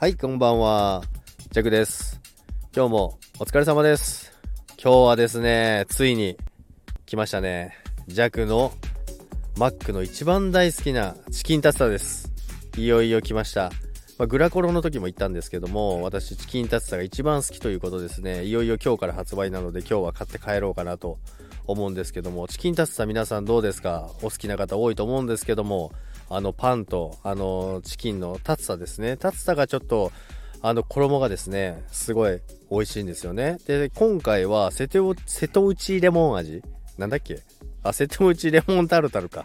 はい、こんばんは。ジャクです。今日もお疲れ様です。今日はですね、ついに来ましたね。ジャクのマックの一番大好きなチキンタツタです。いよいよ来ました。まあ、グラコロの時も言ったんですけども、私チキンタツタが一番好きということですね。いよいよ今日から発売なので今日は買って帰ろうかなと思うんですけども、チキンタツタ皆さんどうですか？お好きな方多いと思うんですけども、あのパンとあのチキンのタツタですね。タツタがちょっとあの衣がですね、すごい美味しいんですよね。で、今回は瀬戸瀬戸内レモン味なんだっけ？あ、瀬戸内レモンタルタルか。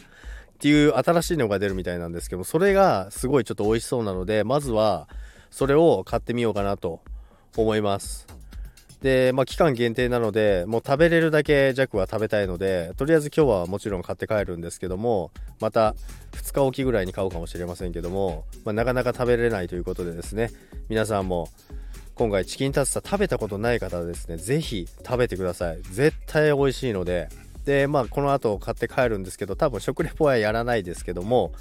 っていう新しいのが出るみたいなんですけどそれがすごいちょっと美味しそうなので、まずはそれを買ってみようかなと思います。で、まあ期間限定なので、もう食べれるだけ弱は食べたいので、とりあえず今日はもちろん買って帰るんですけども、また2日おきぐらいに買うかもしれませんけども、まあ、なかなか食べれないということでですね、皆さんも今回チキンタツタ食べたことない方はですね、ぜひ食べてください。絶対美味しいので、で、まあこの後買って帰るんですけど、多分食レポはやらないですけども、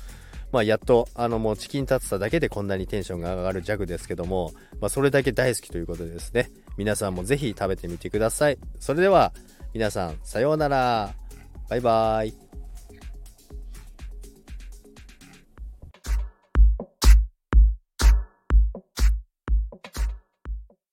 まあやっとあのもうチキンタツタだけでこんなにテンションが上がるジャグですけども、まあそれだけ大好きということでですね、皆さんもぜひ食べてみてください。それでは皆さんさようなら。バイバーイ。